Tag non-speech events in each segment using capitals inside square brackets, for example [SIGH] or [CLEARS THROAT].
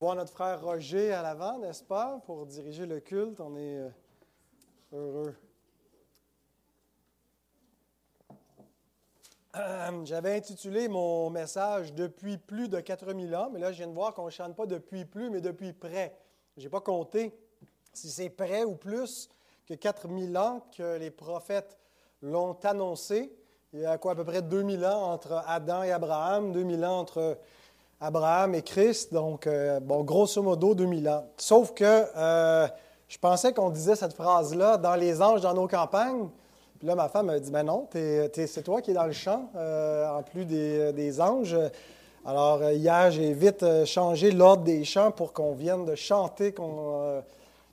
voir notre frère Roger à l'avant, n'est-ce pas, pour diriger le culte. On est euh, heureux. J'avais intitulé mon message Depuis plus de 4000 ans, mais là, je viens de voir qu'on ne chante pas depuis plus, mais depuis près. Je n'ai pas compté si c'est près ou plus que 4000 ans que les prophètes l'ont annoncé. Il y a quoi, à peu près 2000 ans entre Adam et Abraham, 2000 ans entre Abraham et Christ, donc, euh, bon, grosso modo, 2000 ans. Sauf que euh, je pensais qu'on disait cette phrase-là dans les anges dans nos campagnes. Puis là, ma femme m'a dit, ben non, c'est toi qui es dans le champ, euh, en plus des, anges. Alors, hier, j'ai vite changé l'ordre des chants pour qu'on vienne de chanter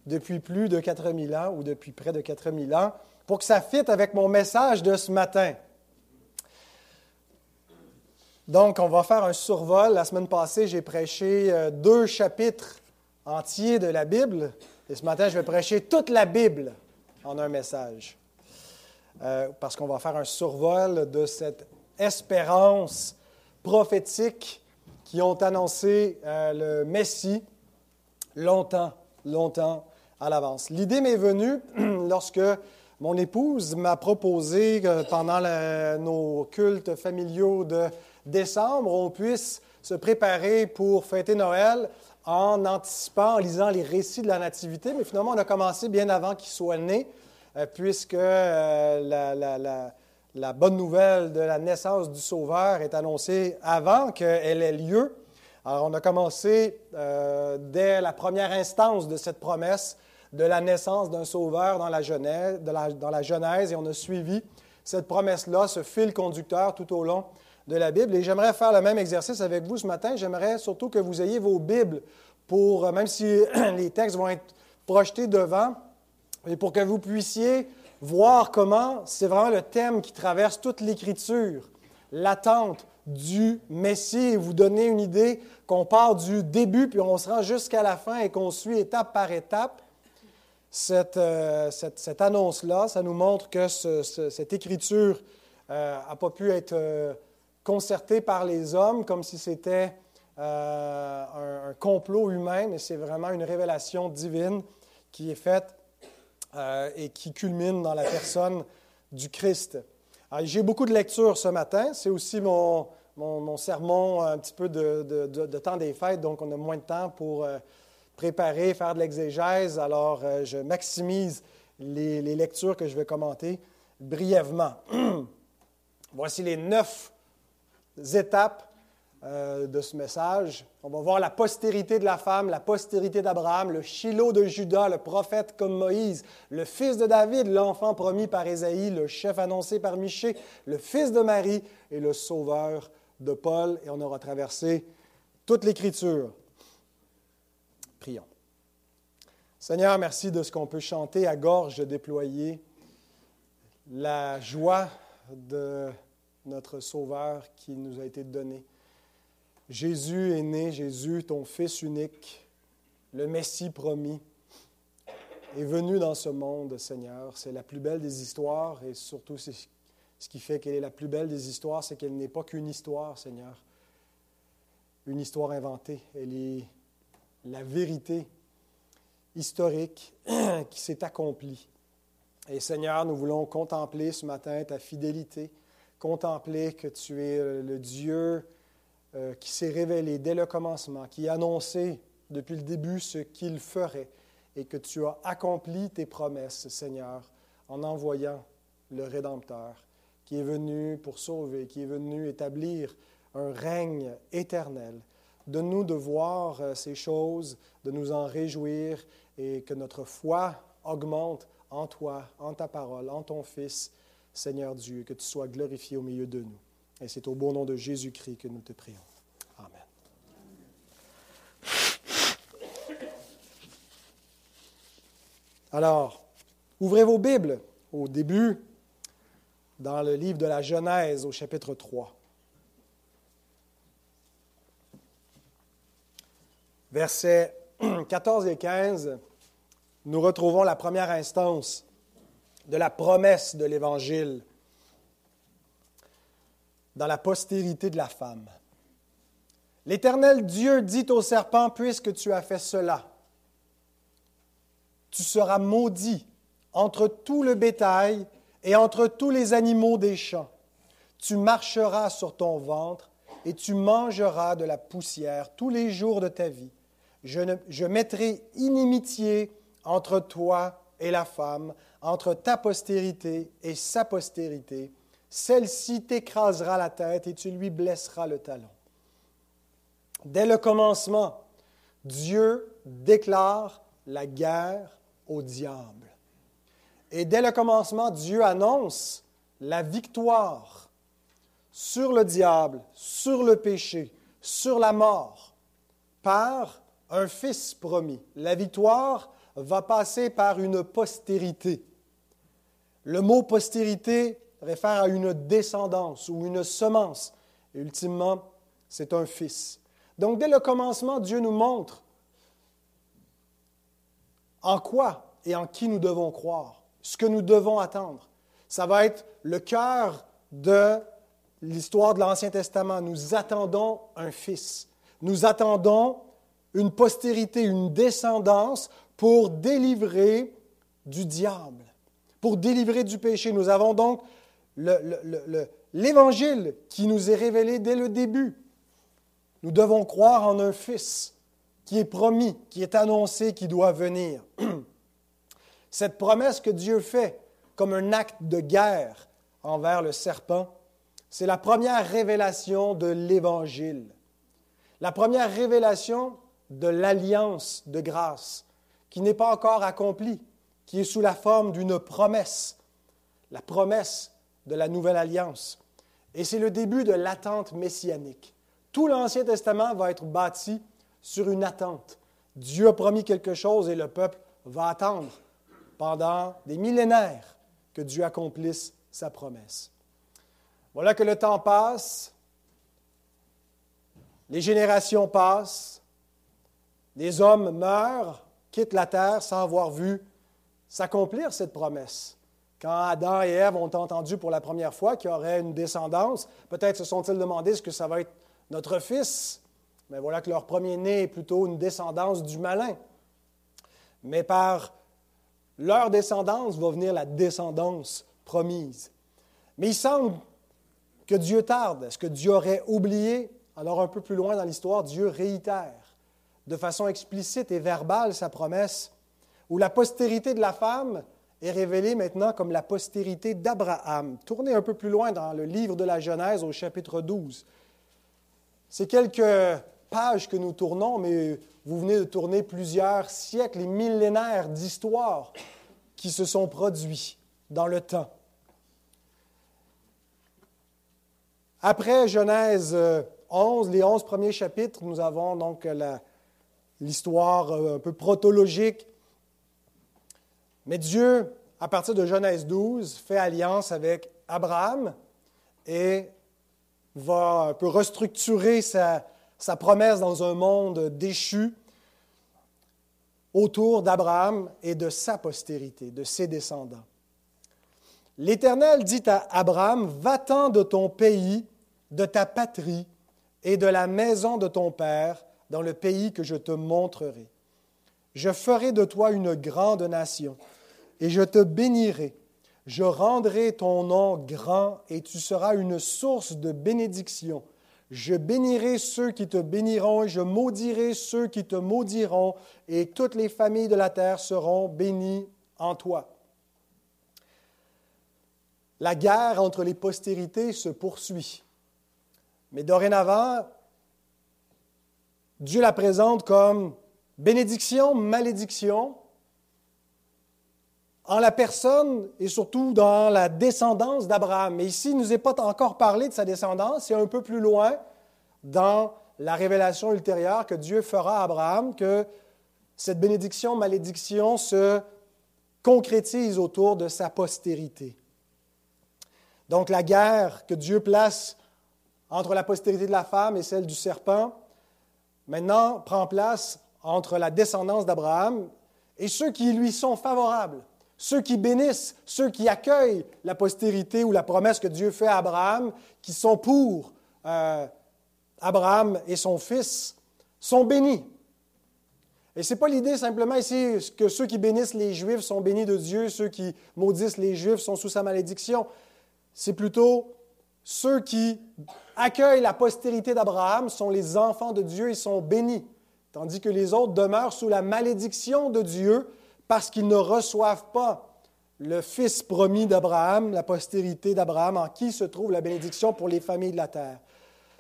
depuis plus de 4000 ans ou depuis près de 4000 ans, pour que ça fitte avec mon message de ce matin. Donc, on va faire un survol. La semaine passée, j'ai prêché euh, deux chapitres entiers de la Bible. Et ce matin, je vais prêcher toute la Bible en un message. Euh, parce qu'on va faire un survol de cette espérance prophétique qui ont annoncé euh, le Messie longtemps, longtemps à l'avance. L'idée m'est venue [CLEARS THROAT] lorsque mon épouse m'a proposé pendant nos cultes familiaux de décembre, on puisse se préparer pour fêter Noël en anticipant, en lisant les récits de la Nativité. Mais finalement, on a commencé bien avant qu'il soit né, euh, puisque euh, la, bonne nouvelle de la naissance du Sauveur est annoncée avant qu'elle ait lieu. Alors, on a commencé euh, dès la première instance de cette promesse de la naissance d'un Sauveur dans la, Genèse, dans la Genèse, et on a suivi cette promesse-là, ce fil conducteur tout au long de la Bible. Et j'aimerais faire le même exercice avec vous ce matin. J'aimerais surtout que vous ayez vos Bibles pour, euh, même si [CLEARS THROAT] les textes vont être projetés devant, et pour que vous puissiez voir comment c'est vraiment le thème qui traverse toute l'Écriture, l'attente du Messie, et vous donner une idée qu'on part du début, puis on se rend jusqu'à la fin et qu'on suit étape par étape. Cette, euh, cette, annonce-là, ça nous montre que cette écriture n'a euh, pas pu être concerté par les hommes comme si c'était euh, un, complot humain, mais c'est vraiment une révélation divine qui est faite euh, et qui culmine dans la personne du Christ. J'ai beaucoup de lectures ce matin. C'est aussi mon, mon, sermon, un petit peu de, de, temps des fêtes, donc on a moins de temps pour euh, préparer, faire de l'exégèse. Alors, je maximise les, les lectures que je vais commenter brièvement. [CLEARS THROAT] Voici les neuf étapes euh, de ce message. On va voir la postérité de la femme, la postérité d'Abraham, le Shiloh de Judas, le prophète comme Moïse, le fils de David, l'enfant promis par Ésaïe, le chef annoncé par Michée, le fils de Marie et le sauveur de Paul. Et on aura traversé toute l'Écriture. Prions. Seigneur, merci de ce qu'on peut chanter à gorge déployée, la joie de notre Sauveur qui nous a été donné. Jésus est né, Jésus, ton Fils unique, le Messie promis, est venu dans ce monde, Seigneur. C'est la plus belle des histoires et surtout ce qui fait qu'elle est la plus belle des histoires, c'est qu'elle n'est pas qu'une histoire, Seigneur. Une histoire inventée. Elle est la vérité historique [CLEARS THROAT] qui s'est accomplie. Et Seigneur, nous voulons contempler ce matin ta fidélité contempler que tu es le Dieu euh, qui s'est révélé dès le commencement, qui a annoncé depuis le début ce qu'il ferait et que tu as accompli tes promesses, Seigneur, en envoyant le Rédempteur qui est venu pour sauver, qui est venu établir un règne éternel. Donne-nous de voir euh, ces choses, de nous en réjouir et que notre foi augmente en toi, en ta parole, en ton Fils Seigneur Dieu, que tu sois glorifié au milieu de nous. Et c'est au bon nom de Jésus-Christ que nous te prions. Amen. Alors, ouvrez vos Bibles au début, dans le livre de la Genèse, au chapitre 3. Versets [CLEARS THROAT] 14 et 15, nous retrouvons la première instance de la promesse de l'Évangile dans la postérité de la femme. L'Éternel Dieu dit au serpent, puisque tu as fait cela, tu seras maudit entre tout le bétail et entre tous les animaux des champs. Tu marcheras sur ton ventre et tu mangeras de la poussière tous les jours de ta vie. Je, mettrai inimitié entre toi et la femme, entre ta postérité et sa postérité. Celle-ci t'écrasera la tête et tu lui blesseras le talon. Dès le commencement, Dieu déclare la guerre au diable. Et dès le commencement, Dieu annonce la victoire sur le diable, sur le péché, sur la mort, par un fils promis. La victoire va passer par une postérité. Le mot postérité réfère à une descendance ou une semence. Et ultimement, c'est un fils. Donc, dès le commencement, Dieu nous montre en quoi et en qui nous devons croire, ce que nous devons attendre. Ça va être le cœur de l'histoire de l'Ancien Testament. Nous attendons un fils. Nous attendons une postérité, une descendance pour délivrer du diable, pour délivrer du péché. Nous avons donc l'évangile qui nous est révélé dès le début. Nous devons croire en un Fils qui est promis, qui est annoncé, qui doit venir. [CLEARS THROAT] Cette promesse que Dieu fait comme un acte de guerre envers le serpent, c'est la première révélation de l'Évangile, la première révélation de l'alliance de grâce qui n'est pas encore accomplie, qui est sous la forme d'une promesse, la promesse de la nouvelle alliance. Et c'est le début de l'attente messianique. Tout l'Ancien Testament va être bâti sur une attente. Dieu a promis quelque chose et le peuple va attendre pendant des millénaires que Dieu accomplisse sa promesse. Voilà que le temps passe, les générations passent, les hommes meurent, quittent la terre sans avoir vu s'accomplir cette promesse. Quand Adam et Ève ont entendu pour la première fois qu'il y aurait une descendance, peut-être se sont-ils demandé ce que ça va être notre fils. Mais voilà que leur premier-né est plutôt une descendance du malin. Mais par leur descendance va venir la descendance promise. Mais il semble que Dieu tarde. Est-ce que Dieu aurait oublié? Alors un peu plus loin dans l'histoire, Dieu réitère de façon explicite et verbale sa promesse, où la postérité de la femme est révélée maintenant comme la postérité d'Abraham. Tournez un peu plus loin dans le livre de la Genèse au chapitre 12. C'est quelques pages que nous tournons, mais vous venez de tourner plusieurs siècles et millénaires d'histoires qui se sont produits dans le temps. Après Genèse 11, les 11 premiers chapitres, nous avons donc l'histoire euh, un peu protologique. Mais Dieu, à partir de Genèse 12, fait alliance avec Abraham et va un peu restructurer sa, sa promesse dans un monde déchu autour d'Abraham et de sa postérité, de ses descendants. L'Éternel dit à Abraham, Va-t'en de ton pays, de ta patrie et de la maison de ton père dans le pays que je te montrerai. Je ferai de toi une grande nation et je te bénirai je rendrai ton nom grand et tu seras une source de bénédiction. Je bénirai ceux qui te béniront et je maudirai ceux qui te maudiront et toutes les familles de la terre seront bénies en toi. La guerre entre les postérités se poursuit. Mais dorénavant, Dieu la présente comme bénédiction, malédiction, en la personne et surtout dans la descendance d'Abraham. Mais ici, il ne nous est pas encore parlé de sa descendance, c'est un peu plus loin dans la révélation ultérieure que Dieu fera à Abraham, que cette bénédiction, malédiction se concrétise autour de sa postérité. Donc la guerre que Dieu place entre la postérité de la femme et celle du serpent, maintenant prend place entre la descendance d'Abraham et ceux qui lui sont favorables ceux qui bénissent, ceux qui accueillent la postérité ou la promesse que Dieu fait à Abraham, qui sont pour euh, Abraham et son fils sont bénis. Et ce n'est pas l'idée simplement ici que ceux qui bénissent les Juifs sont bénis de Dieu, ceux qui maudissent les Juifs sont sous sa malédiction. C'est plutôt ceux qui accueillent la postérité d'Abraham sont les enfants de Dieu, ils sont bénis, tandis que les autres demeurent sous la malédiction de Dieu parce qu'ils ne reçoivent pas le fils promis d'Abraham, la postérité d'Abraham, en qui se trouve la bénédiction pour les familles de la terre.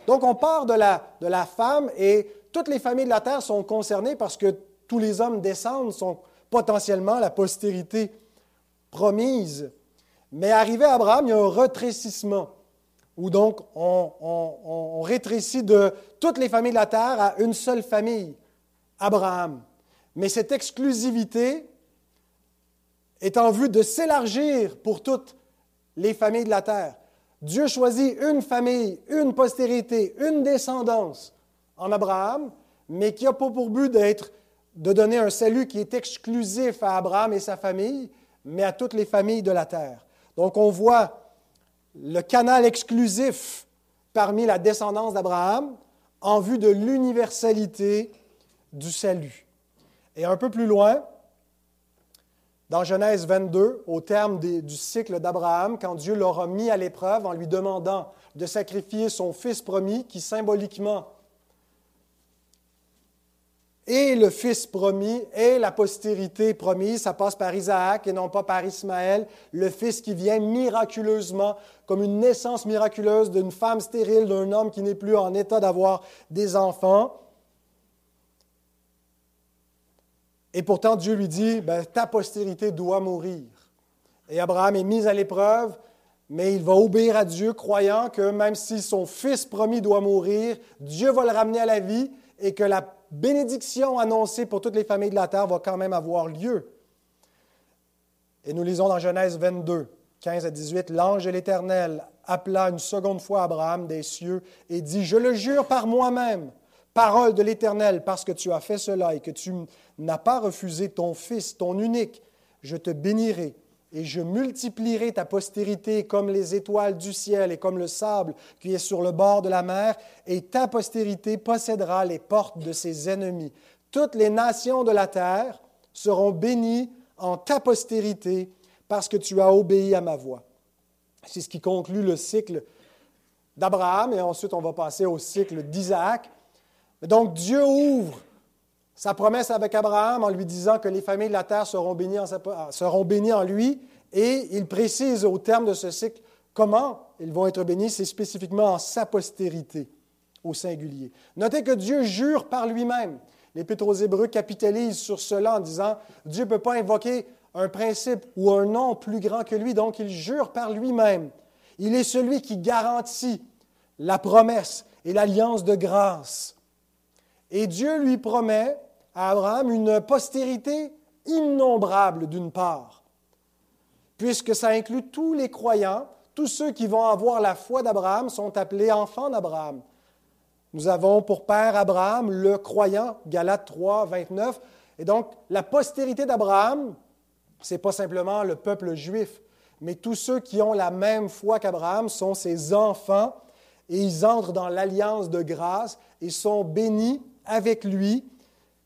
Donc on part de la, de la femme et toutes les familles de la terre sont concernées parce que tous les hommes descendent sont potentiellement la postérité promise. Mais arrivé à Abraham, il y a un retrécissement, où donc on, rétrécit de toutes les familles de la terre à une seule famille, Abraham. Mais cette exclusivité est en vue de s'élargir pour toutes les familles de la terre. Dieu choisit une famille, une postérité, une descendance en Abraham, mais qui n'a pas pour but d'être de donner un salut qui est exclusif à Abraham et sa famille, mais à toutes les familles de la terre. Donc on voit le canal exclusif parmi la descendance d'Abraham en vue de l'universalité du salut. Et un peu plus loin, dans Genèse 22, au terme du cycle d'Abraham, quand Dieu l'aura mis à l'épreuve en lui demandant de sacrifier son fils promis, qui symboliquement et le fils promis et la postérité promise. Ça passe par Isaac et non pas par Ismaël, le fils qui vient miraculeusement, comme une naissance miraculeuse d'une femme stérile, d'un homme qui n'est plus en état d'avoir des enfants. Et pourtant, Dieu lui dit, ben, ta postérité doit mourir. Et Abraham est mis à l'épreuve, mais il va obéir à Dieu, croyant que même si son fils promis doit mourir, Dieu va le ramener à la vie et que la bénédiction annoncée pour toutes les familles de la terre va quand même avoir lieu. Et nous lisons dans Genèse 22, 15 à 18, L'ange de l'Éternel appela une seconde fois Abraham des cieux et dit, Je le jure par moi-même, parole de l'Éternel, parce que tu as fait cela et que tu n'as pas refusé ton fils, ton unique, je te bénirai et je multiplierai ta postérité comme les étoiles du ciel et comme le sable qui est sur le bord de la mer, et ta postérité possédera les portes de ses ennemis. Toutes les nations de la terre seront bénies en ta postérité parce que tu as obéi à ma voix. C'est ce qui conclut le cycle d'Abraham, et ensuite on va passer au cycle d'Isaac. Donc Dieu ouvre sa promesse avec Abraham en lui disant que les familles de la terre seront bénies en, seront bénies en lui, et il précise au terme de ce cycle comment ils vont être bénis, c'est spécifiquement en sa postérité au singulier. Notez que Dieu jure par lui-même. L'Épître aux Hébreux capitalise sur cela en disant Dieu ne peut pas invoquer un principe ou un nom plus grand que lui, donc il jure par lui-même. Il est celui qui garantit la promesse et l'alliance de grâce. Et Dieu lui promet à Abraham une postérité innombrable d'une part, puisque ça inclut tous les croyants, tous ceux qui vont avoir la foi d'Abraham sont appelés enfants d'Abraham. Nous avons pour père Abraham le croyant, Galates 3, 29. Et donc, la postérité d'Abraham, ce n'est pas simplement le peuple juif, mais tous ceux qui ont la même foi qu'Abraham sont ses enfants et ils entrent dans l'alliance de grâce et sont bénis avec lui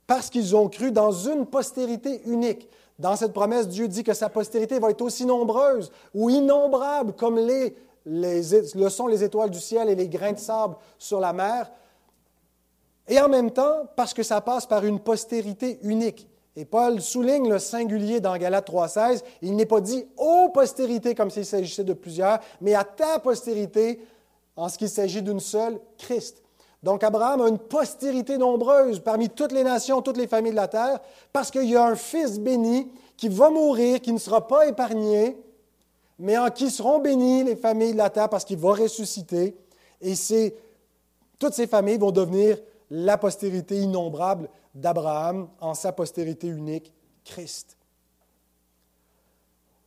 parce qu'ils ont cru dans une postérité unique. Dans cette promesse, Dieu dit que sa postérité va être aussi nombreuse ou innombrable comme les, le sont les étoiles du ciel et les grains de sable sur la mer. Et en même temps, parce que ça passe par une postérité unique. Et Paul souligne le singulier dans Galates 3.16. Il n'est pas dit aux postérités comme s'il s'agissait de plusieurs, mais à ta postérité en ce qu'il s'agit d'une seule, Christ. Donc Abraham a une postérité nombreuse parmi toutes les nations, toutes les familles de la terre, parce qu'il y a un fils béni qui va mourir, qui ne sera pas épargné, mais en qui seront bénies les familles de la terre parce qu'il va ressusciter. Et toutes ces familles vont devenir la postérité innombrable d'Abraham en sa postérité unique, Christ.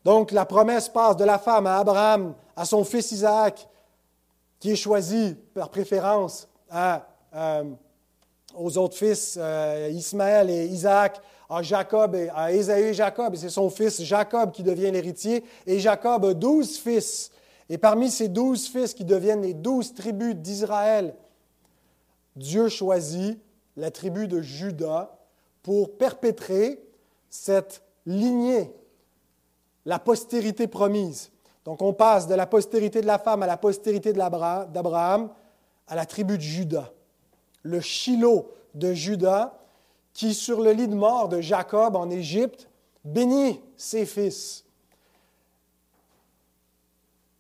Donc la promesse passe de la femme à Abraham, à son fils Isaac, qui est choisi par préférence euh, aux autres fils, euh, Ismaël et Isaac, à Jacob et à Ésaü et Jacob, et c'est son fils Jacob qui devient l'héritier. Et Jacob a douze fils. Et parmi ces douze fils qui deviennent les douze tribus d'Israël, Dieu choisit la tribu de Judas pour perpétrer cette lignée, la postérité promise. Donc on passe de la postérité de la femme à la postérité d'Abraham à la tribu de Judas. Le Shiloh de Judas qui, sur le lit de mort de Jacob en Égypte, bénit ses fils.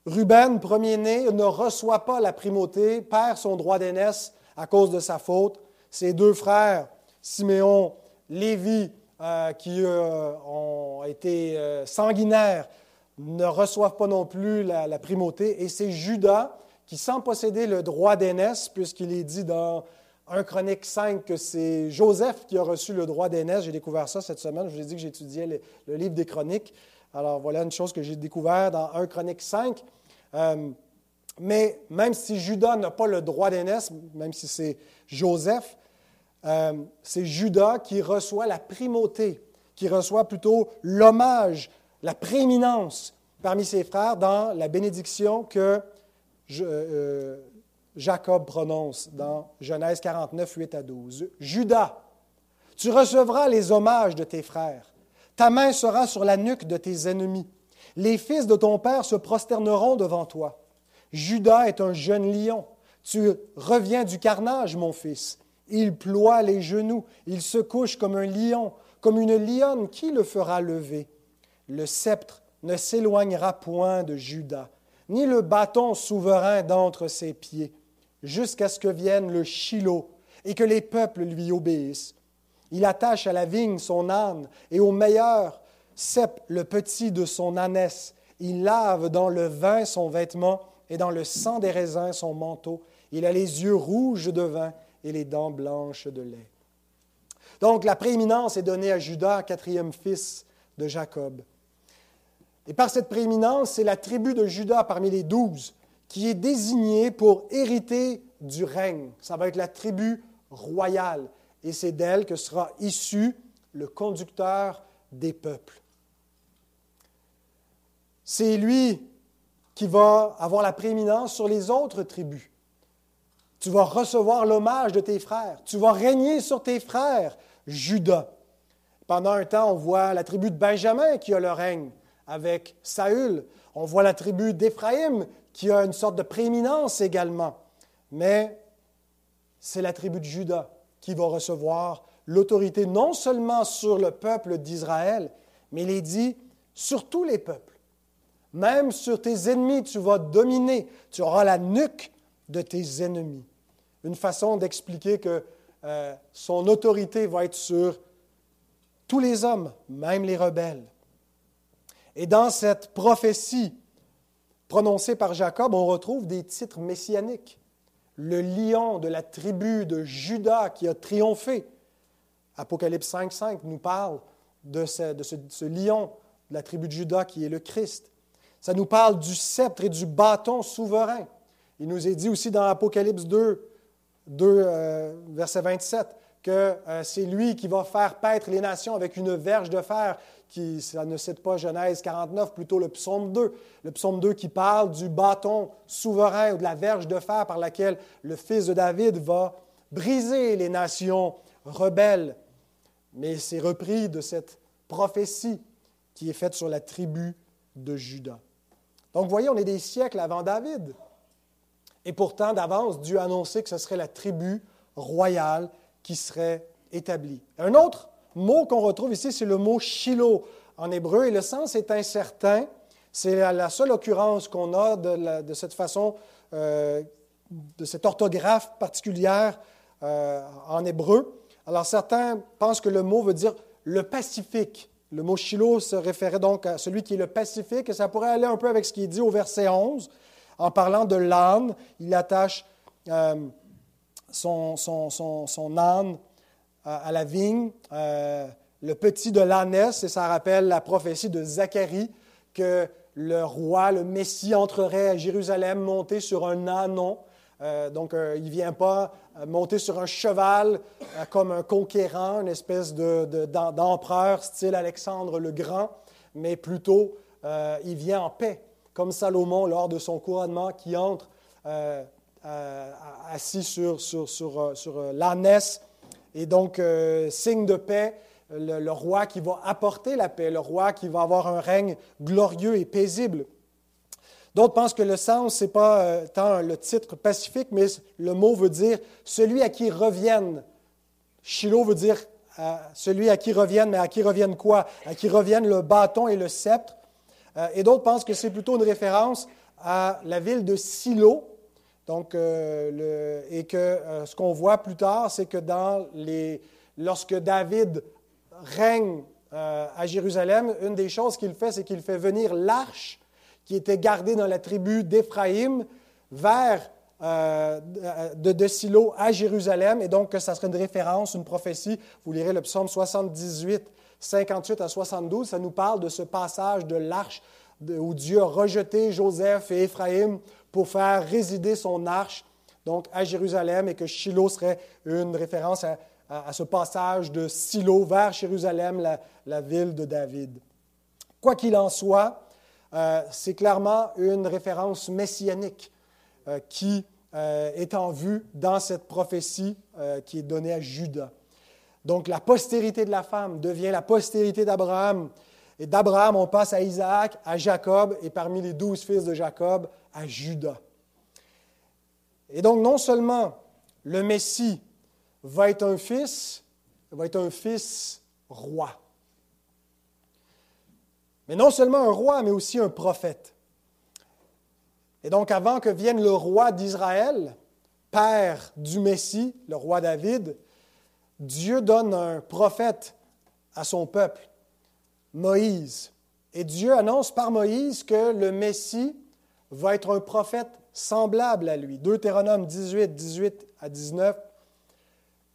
Ruben, premier-né, ne reçoit pas la primauté, perd son droit d'aînesse à cause de sa faute. Ses deux frères, Siméon, Lévi, euh, qui euh, ont été euh, sanguinaires, ne reçoivent pas non plus la, primauté. Et c'est Judas qui, sans posséder le droit d'aînesse, puisqu'il est dit dans 1 Chronique 5 que c'est Joseph qui a reçu le droit d'aînesse. J'ai découvert ça cette semaine. Je vous ai dit que j'étudiais le, le, livre des Chroniques. Alors voilà une chose que j'ai découvert dans 1 Chronique 5. Euh, mais même si Judas n'a pas le droit d'aînesse, même si c'est Joseph, euh, c'est Judas qui reçoit la primauté, qui reçoit plutôt l'hommage, la prééminence parmi ses frères dans la bénédiction que euh, Jacob prononce dans Genèse 49, 8 à 12. Judas, tu recevras les hommages de tes frères. Ta main sera sur la nuque de tes ennemis. Les fils de ton père se prosterneront devant toi. Judas est un jeune lion. Tu reviens du carnage, mon fils. Il ploie les genoux, il se couche comme un lion, comme une lionne. Qui le fera lever? Le sceptre ne s'éloignera point de Judas, ni le bâton souverain d'entre ses pieds, jusqu'à ce que vienne le Shiloh et que les peuples lui obéissent. Il attache à la vigne son âne et au meilleur cep le petit de son ânesse. Il lave dans le vin son vêtement et dans le sang des raisins son manteau. Il a les yeux rouges de vin et les dents blanches de lait. Donc la prééminence est donnée à Judas, quatrième fils de Jacob. Et par cette prééminence, c'est la tribu de Judas parmi les douze qui est désignée pour hériter du règne. Ça va être la tribu royale. Et c'est d'elle que sera issu le conducteur des peuples. C'est lui qui va avoir la prééminence sur les autres tribus. Tu vas recevoir l'hommage de tes frères. Tu vas régner sur tes frères, Judas. Pendant un temps, on voit la tribu de Benjamin qui a le règne avec Saül. On voit la tribu d'Éphraïm qui a une sorte de prééminence également. Mais c'est la tribu de Judas qui va recevoir l'autorité non seulement sur le peuple d'Israël, mais il est dit sur tous les peuples. Même sur tes ennemis, tu vas dominer. Tu auras la nuque de tes ennemis. Une façon d'expliquer que euh, son autorité va être sur tous les hommes, même les rebelles. Et dans cette prophétie prononcée par Jacob, on retrouve des titres messianiques. Le lion de la tribu de Judas qui a triomphé. Apocalypse 5.5 nous parle de, ce, lion de la tribu de Judas qui est le Christ. Ça nous parle du sceptre et du bâton souverain. Il nous est dit aussi dans Apocalypse 2, 2 euh, verset 27, que euh, c'est lui qui va faire paître les nations avec une verge de fer, qui, ça ne cite pas Genèse 49, plutôt le psaume 2. Le psaume 2 qui parle du bâton souverain ou de la verge de fer par laquelle le fils de David va briser les nations rebelles. Mais c'est repris de cette prophétie qui est faite sur la tribu de Judas. Donc, vous voyez, on est des siècles avant David. Et pourtant, d'avance, Dieu a annoncé que ce serait la tribu royale qui serait établie. Un autre mot qu'on retrouve ici, c'est le mot Shiloh en hébreu, et le sens est incertain. C'est la seule occurrence qu'on a de, cette façon, euh, de cette orthographe particulière euh, en hébreu. Alors certains pensent que le mot veut dire le Pacifique. Le mot Shiloh se référait donc à celui qui est le Pacifique, et ça pourrait aller un peu avec ce qui est dit au verset 11. En parlant de l'âne, il attache euh, son, son, âne à, la vigne, euh, le petit de l'ânesse, et ça rappelle la prophétie de Zacharie que le roi, le Messie entrerait à Jérusalem monté sur un ânon. Euh, donc, il ne vient pas monter sur un cheval euh, comme un conquérant, une espèce d'empereur style Alexandre le Grand, mais plutôt euh, il vient en paix, comme Salomon lors de son couronnement qui entre euh, assis sur, sur, sur, sur l'ânesse, et donc signe de paix, le, roi qui va apporter la paix, le roi qui va avoir un règne glorieux et paisible. D'autres pensent que le sens, ce n'est pas tant le titre pacifique, mais le mot veut dire celui à qui reviennent. Shiloh veut dire celui à qui reviennent, mais à qui reviennent quoi? À qui reviennent le bâton et le sceptre. Euh, et d'autres pensent que c'est plutôt une référence à la ville de Silo. Donc, euh, et que euh, ce qu'on voit plus tard, c'est que dans les, lorsque David règne à Jérusalem, une des choses qu'il fait, c'est qu'il fait venir l'arche qui était gardée dans la tribu d'Éphraïm vers de, de, Silo à Jérusalem, et donc ça serait une référence, une prophétie. Vous lirez le psaume 78, 58 à 72, ça nous parle de ce passage de l'arche où Dieu a rejeté Joseph et Éphraïm pour faire résider son arche donc à Jérusalem et que Shiloh serait une référence à, ce passage de Silo vers Jérusalem, la, ville de David. Quoi qu'il en soit, euh, c'est clairement une référence messianique euh, qui euh, est en vue dans cette prophétie qui est donnée à Judas. Donc la postérité de la femme devient la postérité d'Abraham. Et d'Abraham, on passe à Isaac, à Jacob, et parmi les douze fils de Jacob, à Judas. Et donc non seulement le Messie va être un fils, va être un fils roi. Mais non seulement un roi, mais aussi un prophète. Et donc avant que vienne le roi d'Israël, père du Messie, le roi David, Dieu donne un prophète à son peuple, Moïse. Et Dieu annonce par Moïse que le Messie va être un prophète semblable à lui. Deutéronome 18, 18 à 19.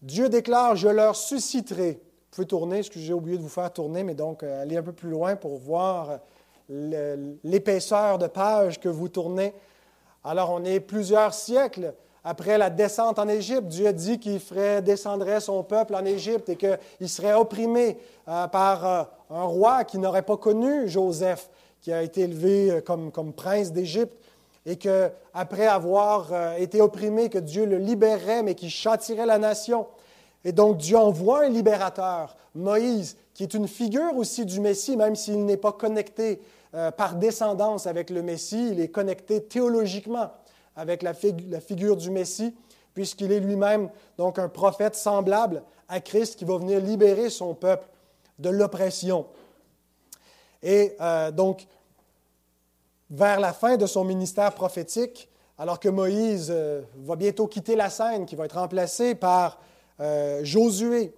Dieu déclare, je leur susciterai. Vous pouvez tourner, ce que j'ai oublié de vous faire tourner, mais donc euh, allez un peu plus loin pour voir l'épaisseur de page que vous tournez. Alors on est plusieurs siècles après la descente en Égypte, Dieu a dit qu'il ferait, descendrait son peuple en Égypte et qu'il serait opprimé euh, par euh, un roi qui n'aurait pas connu Joseph, qui a été élevé euh, comme, prince d'Égypte, et qu'après avoir été opprimé, que Dieu le libérerait, mais qu'il châtirait la nation. Et donc Dieu envoie un libérateur, Moïse, qui est une figure aussi du Messie, même s'il n'est pas connecté par descendance avec le Messie, il est connecté théologiquement avec la, figure du Messie, puisqu'il est lui-même donc un prophète semblable à Christ qui va venir libérer son peuple de l'oppression. Et euh, donc, vers la fin de son ministère prophétique, alors que Moïse euh, va bientôt quitter la scène, qui va être remplacé par euh, Josué,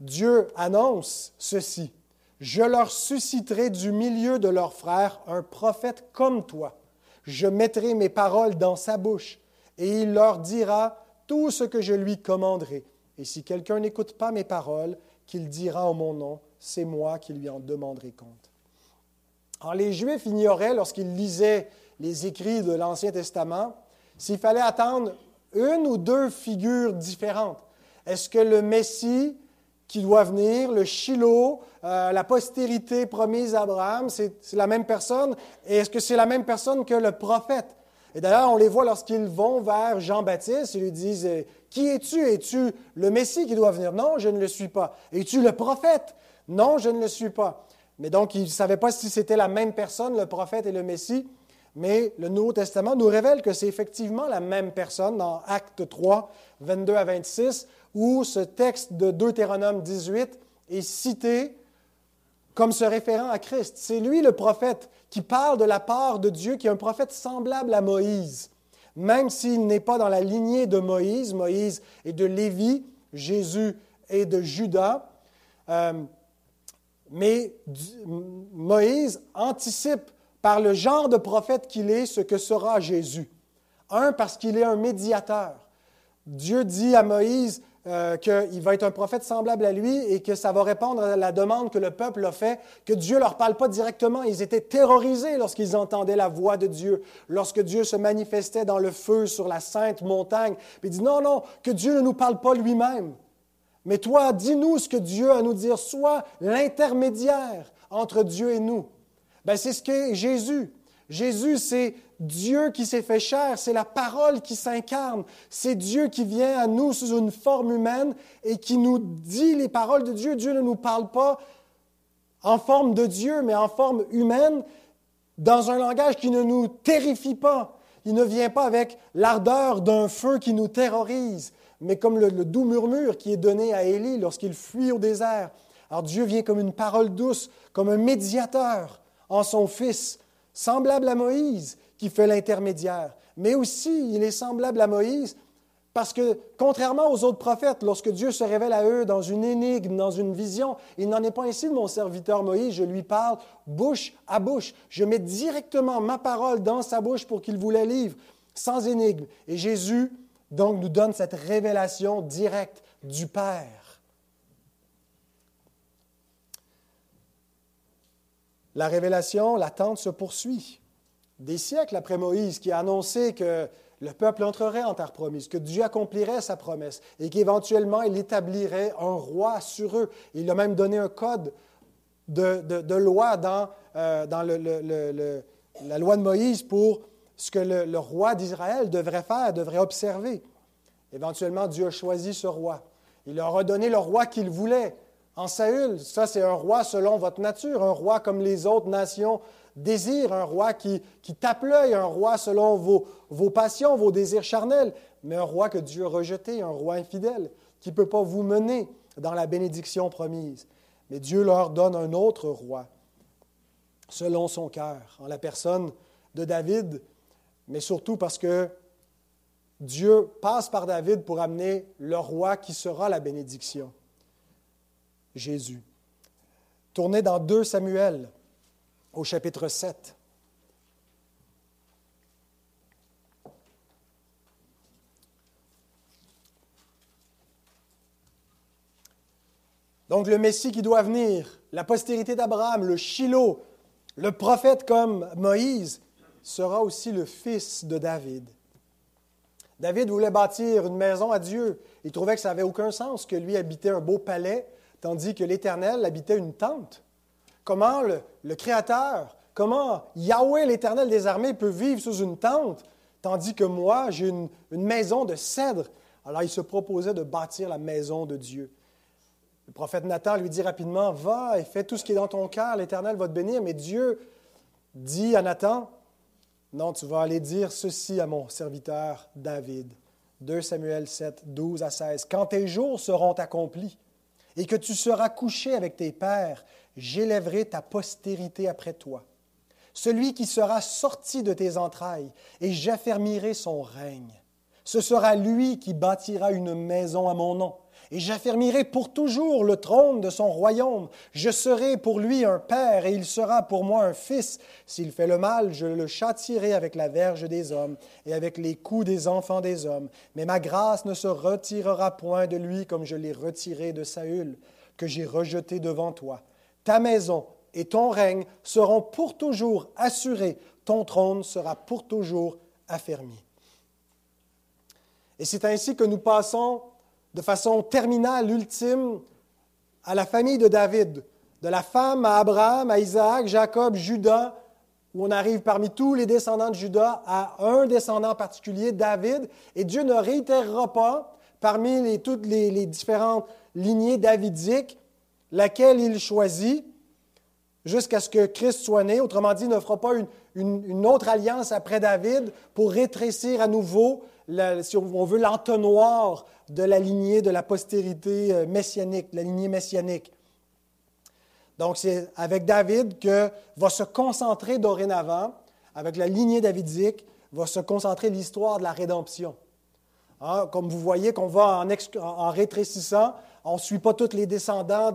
Dieu annonce ceci. Je leur susciterai du milieu de leurs frères un prophète comme toi je mettrai mes paroles dans sa bouche, et il leur dira tout ce que je lui commanderai. Et si quelqu'un n'écoute pas mes paroles, qu'il dira en mon nom, c'est moi qui lui en demanderai compte. Les Juifs ignoraient, lorsqu'ils lisaient les écrits de l'Ancien Testament, s'il fallait attendre une ou deux figures différentes. Est-ce que le Messie qui doit venir, le Shiloh, euh, la postérité promise à Abraham, c'est la même personne? Et est-ce que c'est la même personne que le prophète? Et d'ailleurs, on les voit lorsqu'ils vont vers Jean-Baptiste, ils lui disent, euh, Qui es-tu? Es-tu le Messie qui doit venir? Non, je ne le suis pas. Es-tu le prophète? Non, je ne le suis pas. Mais donc, ils ne savaient pas si c'était la même personne, le prophète et le Messie. Mais le Nouveau Testament nous révèle que c'est effectivement la même personne dans Acte 3, 22 à 26, où ce texte de Deutéronome 18 est cité comme se référant à Christ. C'est lui le prophète qui parle de la part de Dieu, qui est un prophète semblable à Moïse. Même s'il n'est pas dans la lignée de Moïse, Moïse est de Lévi, Jésus est de Judas, euh, mais Moïse anticipe par le genre de prophète qu'il est ce que sera Jésus. Un, parce qu'il est un médiateur. Dieu dit à Moïse, euh, qu'il va être un prophète semblable à lui et que ça va répondre à la demande que le peuple a fait, que Dieu ne leur parle pas directement. Ils étaient terrorisés lorsqu'ils entendaient la voix de Dieu, lorsque Dieu se manifestait dans le feu sur la sainte montagne. Puis il dit, non, non, que Dieu ne nous parle pas lui-même. Mais toi, dis-nous ce que Dieu a à nous dire. Sois l'intermédiaire entre Dieu et nous. Ben, c'est ce qu'est Jésus. Jésus, c'est Dieu qui s'est fait chair, c'est la parole qui s'incarne, c'est Dieu qui vient à nous sous une forme humaine et qui nous dit les paroles de Dieu. Dieu ne nous parle pas en forme de Dieu, mais en forme humaine, dans un langage qui ne nous terrifie pas. Il ne vient pas avec l'ardeur d'un feu qui nous terrorise, mais comme le, doux murmure qui est donné à Élie lorsqu'il fuit au désert. Alors Dieu vient comme une parole douce, comme un médiateur en son Fils, semblable à Moïse qui fait l'intermédiaire. Mais aussi, il est semblable à Moïse parce que, contrairement aux autres prophètes, lorsque Dieu se révèle à eux dans une énigme, dans une vision, il n'en est pas ainsi de mon serviteur Moïse. Je lui parle bouche à bouche. Je mets directement ma parole dans sa bouche pour qu'il vous la livre, sans énigme. Et Jésus, donc, nous donne cette révélation directe du Père. La révélation, l'attente se poursuit. Des siècles après Moïse, qui a annoncé que le peuple entrerait en terre promise, que Dieu accomplirait sa promesse et qu'éventuellement il établirait un roi sur eux. Il a même donné un code de, loi dans, euh, dans la loi de Moïse pour ce que le, roi d'Israël devrait faire, devrait observer. Éventuellement, Dieu a choisi ce roi. Il leur a donné le roi qu'il voulait en Saül. Ça, c'est un roi selon votre nature, un roi comme les autres nations désir, un roi qui, tape l'œil, un roi selon vos, vos passions, vos désirs charnels, mais un roi que Dieu a rejeté, un roi infidèle, qui ne peut pas vous mener dans la bénédiction promise. Mais Dieu leur donne un autre roi, selon son cœur, en la personne de David, mais surtout parce que Dieu passe par David pour amener le roi qui sera la bénédiction, Jésus. Tournez dans 2 Samuel, au chapitre 7. Donc le Messie qui doit venir, la postérité d'Abraham, le Shiloh, le prophète comme Moïse, sera aussi le fils de David. David voulait bâtir une maison à Dieu. Il trouvait que ça n'avait aucun sens que lui habitait un beau palais, tandis que l'Éternel habitait une tente. Comment le, Créateur, comment Yahweh, l'Éternel des armées, peut vivre sous une tente, tandis que moi, j'ai une, maison de cèdre? Alors il se proposait de bâtir la maison de Dieu. Le prophète Nathan lui dit rapidement, va et fais tout ce qui est dans ton cœur, l'Éternel va te bénir. Mais Dieu dit à Nathan, non, tu vas aller dire ceci à mon serviteur David. 2 Samuel 7, 12 à 16. Quand tes jours seront accomplis et que tu seras couché avec tes pères, j'élèverai ta postérité après toi, celui qui sera sorti de tes entrailles, et j'affermirai son règne. Ce sera lui qui bâtira une maison à mon nom, et j'affermirai pour toujours le trône de son royaume. Je serai pour lui un père, et il sera pour moi un fils. S'il fait le mal, je le châtierai avec la verge des hommes, et avec les coups des enfants des hommes. Mais ma grâce ne se retirera point de lui comme je l'ai retiré de Saül, que j'ai rejeté devant toi ta maison et ton règne seront pour toujours assurés, ton trône sera pour toujours affermi. Et c'est ainsi que nous passons de façon terminale, ultime, à la famille de David, de la femme à Abraham, à Isaac, Jacob, Judas, où on arrive parmi tous les descendants de Judas à un descendant particulier, David, et Dieu ne réitérera pas parmi toutes les, différentes lignées davidiques laquelle il choisit jusqu'à ce que Christ soit né. Autrement dit, il ne fera pas une, autre alliance après David pour rétrécir à nouveau, si on veut, l'entonnoir de la lignée de la postérité euh, messianique, la lignée messianique. Donc, c'est avec David que va se concentrer dorénavant, avec la lignée davidique, va se concentrer l'histoire de la rédemption. Hein, comme vous voyez qu'on va en rétrécissant, on ne suit pas tous les descendants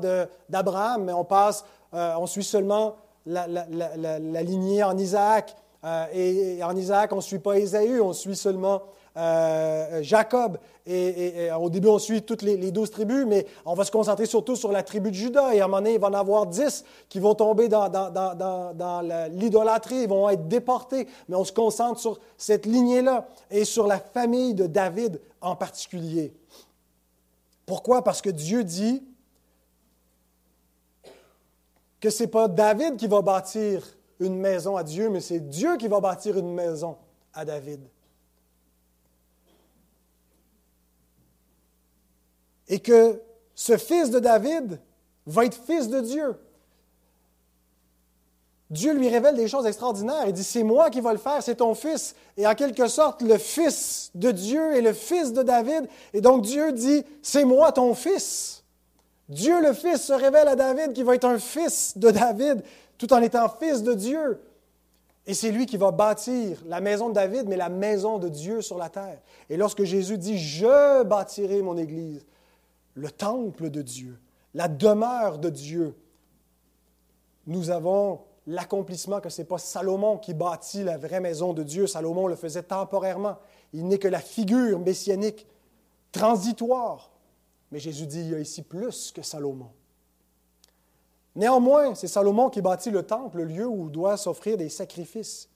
d'Abraham, mais on passe, euh, on suit seulement la, lignée en Isaac. Euh, et, en Isaac, on ne suit pas Ésaü, on suit seulement euh, Jacob. Et, au début, on suit toutes les, douze tribus, mais on va se concentrer surtout sur la tribu de Judas. Et à un moment donné, il va en avoir dix qui vont tomber dans, dans l'idolâtrie, ils vont être déportés. Mais on se concentre sur cette lignée-là et sur la famille de David en particulier. Pourquoi? Parce que Dieu dit que ce n'est pas David qui va bâtir une maison à Dieu, mais c'est Dieu qui va bâtir une maison à David. Et que ce fils de David va être fils de Dieu. Dieu lui révèle des choses extraordinaires. Il dit, c'est moi qui vais le faire, c'est ton fils. Et en quelque sorte, le fils de Dieu est le fils de David. Et donc Dieu dit, c'est moi ton fils. Dieu le Fils se révèle à David qui va être un fils de David tout en étant fils de Dieu. Et c'est lui qui va bâtir la maison de David, mais la maison de Dieu sur la terre. Et lorsque Jésus dit, je bâtirai mon Église, le temple de Dieu, la demeure de Dieu, nous avons l'accomplissement que ce n'est pas Salomon qui bâtit la vraie maison de Dieu. Salomon le faisait temporairement. Il n'est que la figure messianique transitoire. Mais Jésus dit, il y a ici plus que Salomon. Néanmoins, c'est Salomon qui bâtit le temple, le lieu où doit s'offrir des sacrifices.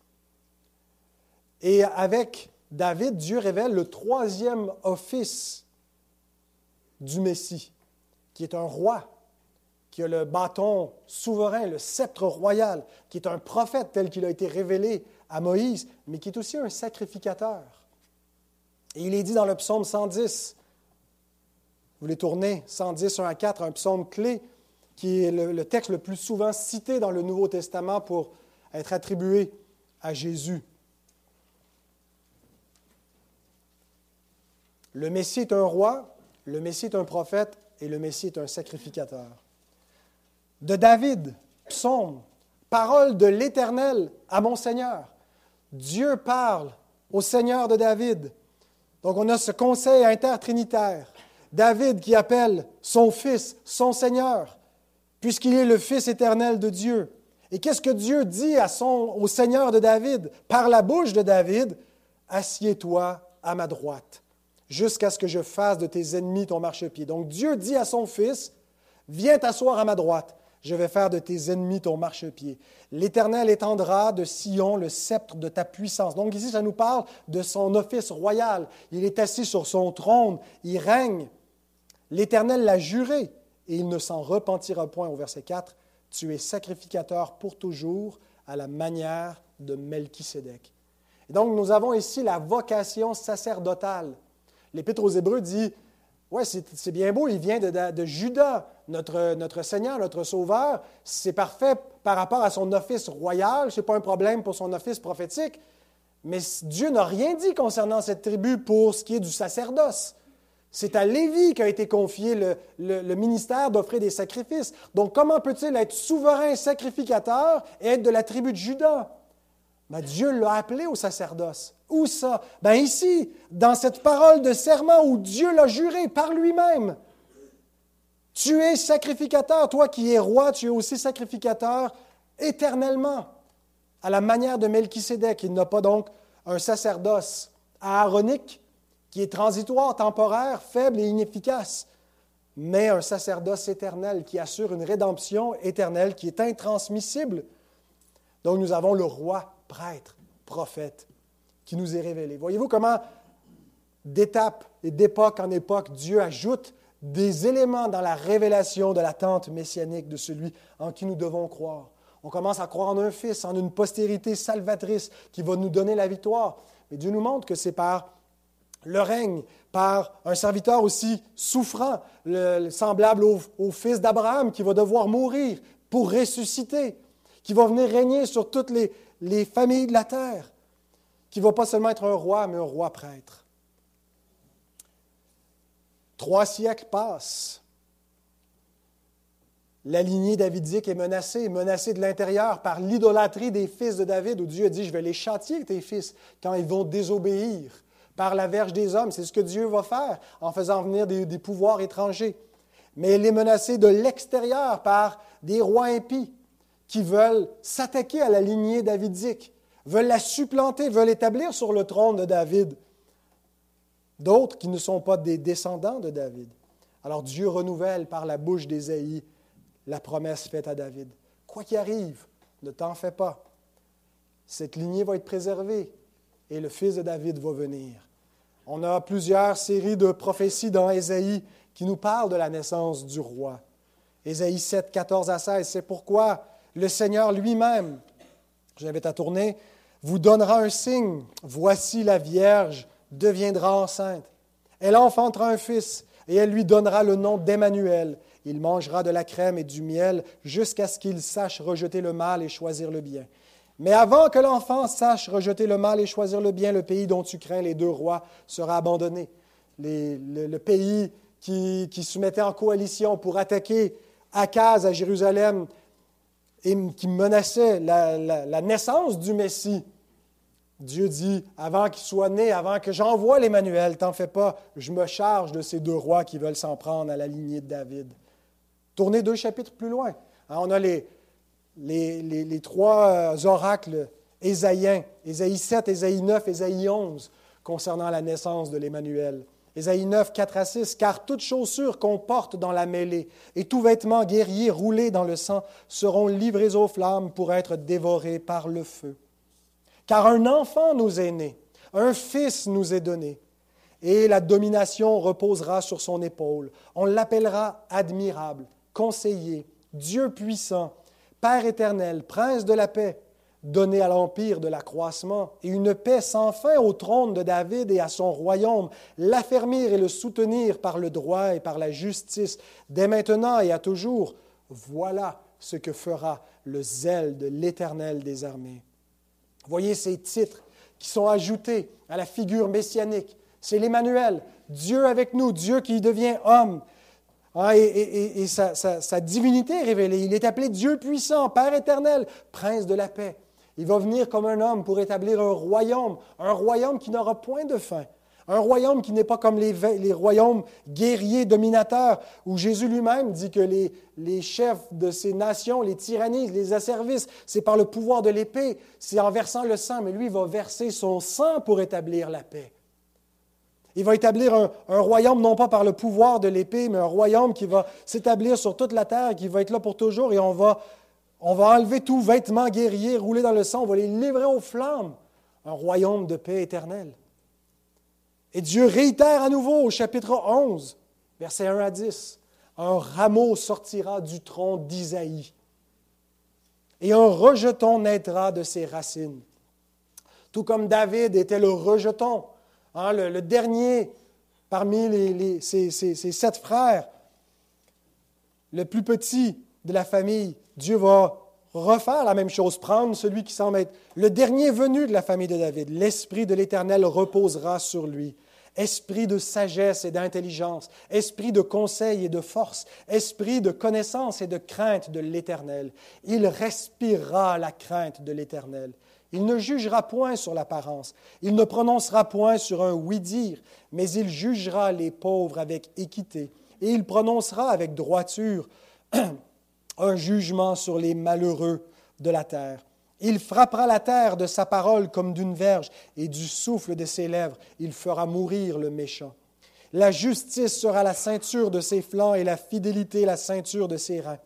Et avec David, Dieu révèle le troisième office du Messie, qui est un roi, qui a le bâton souverain, le sceptre royal, qui est un prophète tel qu'il a été révélé à Moïse, mais qui est aussi un sacrificateur. Et il est dit dans le psaume 110, vous les tournez, 110, 1 à 4, un psaume clé qui est le, texte le plus souvent cité dans le Nouveau Testament pour être attribué à Jésus. Le Messie est un roi, le Messie est un prophète et le Messie est un sacrificateur. De David, psaume, parole de l'Éternel à mon Seigneur. Dieu parle au Seigneur de David. Donc on a ce conseil intertrinitaire. David qui appelle son fils son Seigneur puisqu'il est le Fils éternel de Dieu. Et qu'est-ce que Dieu dit à son, au Seigneur de David? Par la bouche de David Assieds-toi à ma droite, jusqu'à ce que je fasse de tes ennemis ton marchepied. Donc Dieu dit à son Fils Viens t'asseoir à ma droite, je vais faire de tes ennemis ton marchepied. L'Éternel étendra de Sion le sceptre de ta puissance. Donc ici, ça nous parle de son office royal. Il est assis sur son trône, il règne. L'Éternel l'a juré et il ne s'en repentira point au verset 4. Tu es sacrificateur pour toujours à la manière de Melchisédek. Et donc, nous avons ici la vocation sacerdotale. L'Épître aux Hébreux dit Ouais, c'est bien beau, il vient de, de, Judas, notre, notre Seigneur, notre Sauveur. C'est parfait par rapport à son office royal, ce n'est pas un problème pour son office prophétique. Mais Dieu n'a rien dit concernant cette tribu pour ce qui est du sacerdoce. C'est à Lévi qu'a été confié le, ministère d'offrir des sacrifices. Donc, comment peut-il être souverain sacrificateur et être de la tribu de Judas? Ben, Dieu l'a appelé au sacerdoce. Où ça? Ben, ici, dans cette parole de serment où Dieu l'a juré par lui-même. Tu es sacrificateur, toi qui es roi, tu es aussi sacrificateur éternellement, à la manière de Melchisédek. Il n'a pas donc un sacerdoce aaronique, qui est transitoire, temporaire, faible et inefficace, mais un sacerdoce éternel qui assure une rédemption éternelle qui est intransmissible. Donc nous avons le roi, prêtre, prophète qui nous est révélé. Voyez-vous comment d'étape et d'époque en époque, Dieu ajoute des éléments dans la révélation de l'attente messianique de celui en qui nous devons croire. On commence à croire en un Fils, en une postérité salvatrice qui va nous donner la victoire. Mais Dieu nous montre que c'est par le règne par un serviteur aussi souffrant, semblable au, fils d'Abraham qui va devoir mourir pour ressusciter, qui va venir régner sur toutes les, les familles de la terre, qui va pas seulement être un roi, mais un roi prêtre. Trois siècles passent. La lignée davidique est menacée, menacée de l'intérieur par l'idolâtrie des fils de David, où Dieu a dit, je vais les châtier, tes fils, quand ils vont désobéir par la verge des hommes. C'est ce que Dieu va faire en faisant venir des, pouvoirs étrangers. Mais elle est menacée de l'extérieur par des rois impies qui veulent s'attaquer à la lignée davidique, veulent la supplanter, veulent établir sur le trône de David d'autres qui ne sont pas des descendants de David. Alors Dieu renouvelle par la bouche d'Ésaïe la promesse faite à David. Quoi qu'il arrive, ne t'en fais pas. Cette lignée va être préservée et le fils de David va venir. On a plusieurs séries de prophéties dans Ésaïe qui nous parlent de la naissance du roi. Ésaïe 7, 14 à 16, c'est pourquoi le Seigneur lui-même Je vous invite à tourner. Vous donnera un signe. Voici la Vierge deviendra enceinte. Elle enfantera un fils et elle lui donnera le nom d'Emmanuel. Il mangera de la crème et du miel jusqu'à ce qu'il sache rejeter le mal et choisir le bien. Mais avant que l'enfant sache rejeter le mal et choisir le bien, le pays dont tu crains les deux rois sera abandonné. le, pays qui, se mettait en coalition pour attaquer Akaz à Jérusalem et qui menaçait la, naissance du Messie. Dieu dit, avant qu'il soit né, avant que j'envoie l'Emmanuel, t'en fais pas, je me charge de ces deux rois qui veulent s'en prendre à la lignée de David. Tournez deux chapitres plus loin. Hein, on a les, les, trois euh, oracles ésaïens, Ésaïe 7, Ésaïe 9, Ésaïe 11, concernant la naissance de l'Emmanuel. Ésaïe 9, 4 à 6, car toute chaussure qu'on porte dans la mêlée et tout vêtement guerrier roulé dans le sang seront livrés aux flammes pour être dévorés par le feu. Car un enfant nous est né, un fils nous est donné, et la domination reposera sur son épaule. On l'appellera admirable, conseiller, Dieu puissant, Père éternel, prince de la paix donner à l'empire de l'accroissement et une paix sans fin au trône de David et à son royaume, l'affermir et le soutenir par le droit et par la justice, dès maintenant et à toujours. Voilà ce que fera le zèle de l'Éternel des armées. Voyez ces titres qui sont ajoutés à la figure messianique. C'est l'Emmanuel, Dieu avec nous, Dieu qui devient homme. Ah, et, sa, divinité est révélée. Il est appelé Dieu puissant, Père éternel, Prince de la paix. Il va venir comme un homme pour établir un royaume, un royaume qui n'aura point de fin. Un royaume qui n'est pas comme les, royaumes guerriers dominateurs, où Jésus lui-même dit que les, les, chefs de ces nations les tyrannisent, les asservissent. C'est par le pouvoir de l'épée, c'est en versant le sang, mais lui va verser son sang pour établir la paix. Il va établir un, royaume non pas par le pouvoir de l'épée, mais un royaume qui va s'établir sur toute la terre, qui va être là pour toujours, et on va enlever tout vêtement guerrier roulé dans le sang, on va les livrer aux flammes, un royaume de paix éternelle. Et Dieu réitère à nouveau au chapitre 11, versets 1 à 10, un rameau sortira du tronc d'Isaïe, et un rejeton naîtra de ses racines. Tout comme David était le rejeton, hein, le, dernier parmi les, ses sept frères, le plus petit de la famille, Dieu va refaire la même chose, prendre celui qui semble être le dernier venu de la famille de David. L'Esprit de l'Éternel reposera sur lui. Esprit de sagesse et d'intelligence, esprit de conseil et de force, esprit de connaissance et de crainte de l'Éternel. Il respirera la crainte de l'Éternel. Il ne jugera point sur l'apparence, il ne prononcera point sur un oui-dire, mais il jugera les pauvres avec équité, et il prononcera avec droiture [CLEARS THROAT] un jugement sur les malheureux de la terre. Il frappera la terre de sa parole comme d'une verge, et du souffle de ses lèvres, il fera mourir le méchant. La justice sera la ceinture de ses flancs, et la fidélité la ceinture de ses reins.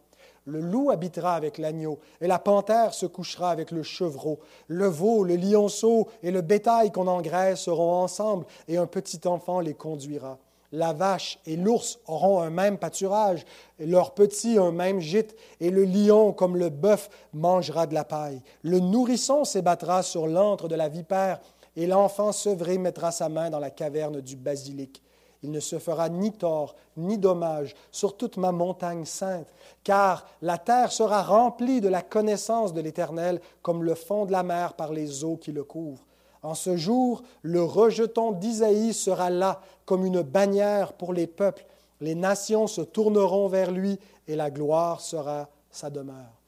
Le loup habitera avec l'agneau, et la panthère se couchera avec le chevreau. Le veau, le lionceau et le bétail qu'on engraisse seront ensemble, et un petit enfant les conduira la vache et l'ours auront un même pâturage, et leurs petits un même gîte, et le lion, comme le bœuf, mangera de la paille. Le nourrisson s'ébattra sur l'antre de la vipère, et l'enfant sevré mettra sa main dans la caverne du basilic. Il ne se fera ni tort ni dommage sur toute ma montagne sainte, car la terre sera remplie de la connaissance de l'Éternel, comme le fond de la mer par les eaux qui le couvrent. En ce jour, le rejeton d'Isaïe sera là comme une bannière pour les peuples. Les nations se tourneront vers lui et la gloire sera sa demeure.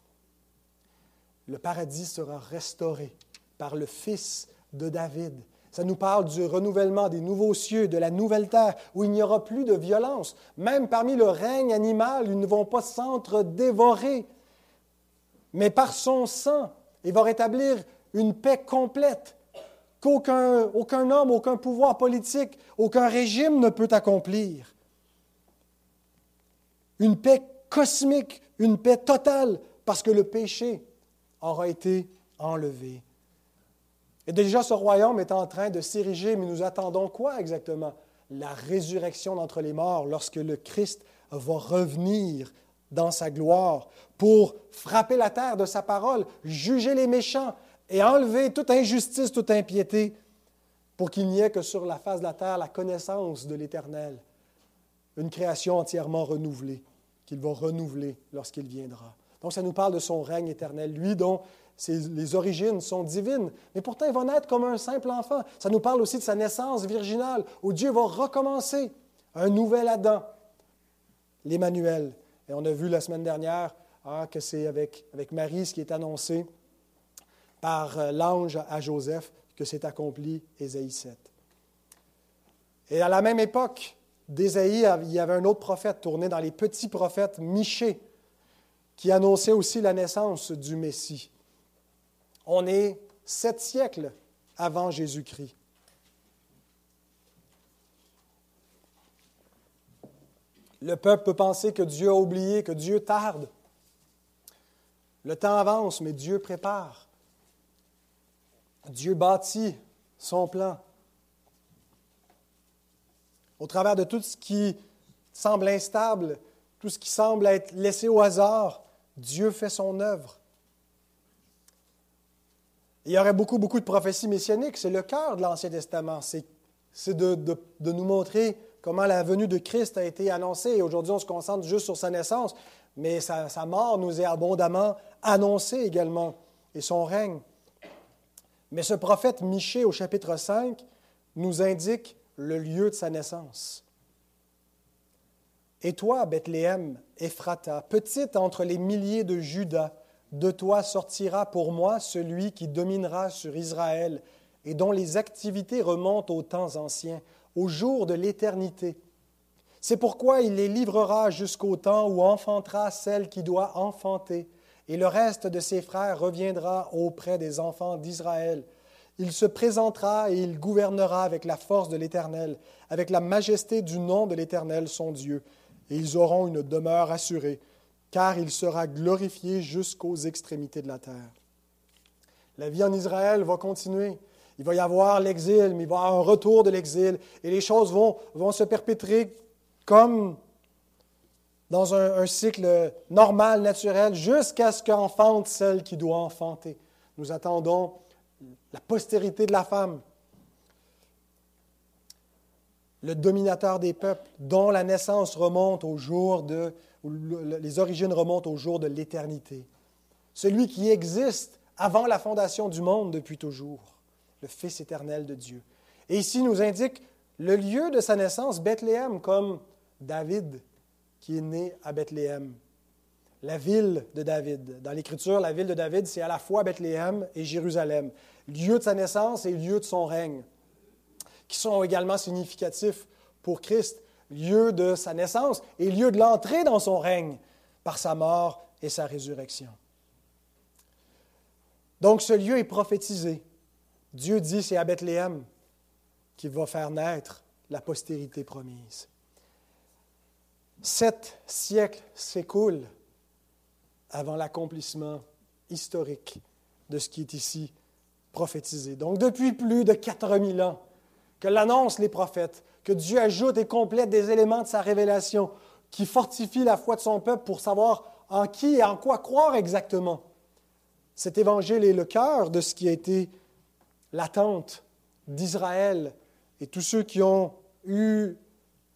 Le paradis sera restauré par le Fils de David. Ça nous parle du renouvellement des nouveaux cieux, de la nouvelle terre, où il n'y aura plus de violence. Même parmi le règne animal, ils ne vont pas s'entre-dévorer. Mais par son sang, il va rétablir une paix complète qu'aucun aucun homme, aucun pouvoir politique, aucun régime ne peut accomplir. Une paix cosmique, une paix totale, parce que le péché aura été enlevé. Et déjà, ce royaume est en train de s'ériger, mais nous attendons quoi exactement? La résurrection d'entre les morts, lorsque le Christ va revenir dans sa gloire pour frapper la terre de sa parole, juger les méchants, et enlever toute injustice, toute impiété, pour qu'il n'y ait que sur la face de la terre la connaissance de l'Éternel, une création entièrement renouvelée, qu'il va renouveler lorsqu'il viendra. Donc ça nous parle de son règne éternel, lui dont les origines sont divines, mais pourtant il va naître comme un simple enfant. Ça nous parle aussi de sa naissance virginale, où Dieu va recommencer un nouvel Adam, l'Emmanuel. Et on a vu la semaine dernière ah, que c'est avec, avec Marie ce qui est annoncé par euh, l'ange à Joseph que c'est accompli, Ésaïe 7. Et à la même époque d'Ésaïe, il y avait un autre prophète tourné dans les petits prophètes, Michée, qui annonçait aussi la naissance du Messie. On est sept siècles avant Jésus-Christ. Le peuple peut penser que Dieu a oublié, que Dieu tarde. Le temps avance, mais Dieu prépare. Dieu bâtit son plan. Au travers de tout ce qui semble instable, tout ce qui semble être laissé au hasard, Dieu fait son œuvre. Il y aurait beaucoup, beaucoup de prophéties messianiques. C'est le cœur de l'Ancien Testament. C'est de, de, nous montrer comment la venue de Christ a été annoncée. Aujourd'hui, on se concentre juste sur sa naissance, mais sa, sa mort nous est abondamment annoncée également, et son règne. Mais ce prophète Michée, au chapitre 5, nous indique le lieu de sa naissance. Et toi, Bethléem, Ephrata, petite entre les milliers de Judas, de toi sortira pour moi celui qui dominera sur Israël et dont les activités remontent aux temps anciens au jour de l'éternité. C'est pourquoi il les livrera jusqu'au temps où enfantera celle qui doit enfanter, et le reste de ses frères reviendra auprès des enfants d'Israël. Il se présentera et il gouvernera avec la force de l'Éternel, avec la majesté du nom de l'Éternel son Dieu, et ils auront une demeure assurée, car il sera glorifié jusqu'aux extrémités de la terre. La vie en Israël va continuer. Il va y avoir l'exil, mais il va y avoir un retour de l'exil. Et les choses vont, vont se perpétrer comme dans un, cycle normal, naturel, jusqu'à ce qu'enfante celle qui doit enfanter. Nous attendons la postérité de la femme, le dominateur des peuples, dont la naissance remonte au jour de, les origines remontent au jour de l'éternité. Celui qui existe avant la fondation du monde depuis toujours le Fils éternel de Dieu. Et ici nous indique le lieu de sa naissance, Bethléem, comme David, qui est né à Bethléem. La ville de David. Dans l'Écriture, la ville de David, c'est à la fois Bethléem et Jérusalem. Lieu de sa naissance et lieu de son règne, qui sont également significatifs pour Christ. Lieu de sa naissance et lieu de l'entrée dans son règne par sa mort et sa résurrection. Donc ce lieu est prophétisé Dieu dit c'est à Bethléem qu'il va faire naître la postérité promise. Sept siècles s'écoulent avant l'accomplissement historique de ce qui est ici prophétisé. Donc depuis plus de 4000 ans que l'annoncent les prophètes, que Dieu ajoute et complète des éléments de sa révélation qui fortifient la foi de son peuple pour savoir en qui et en quoi croire exactement. Cet évangile est le cœur de ce qui a été l'attente d'Israël et tous ceux qui ont eu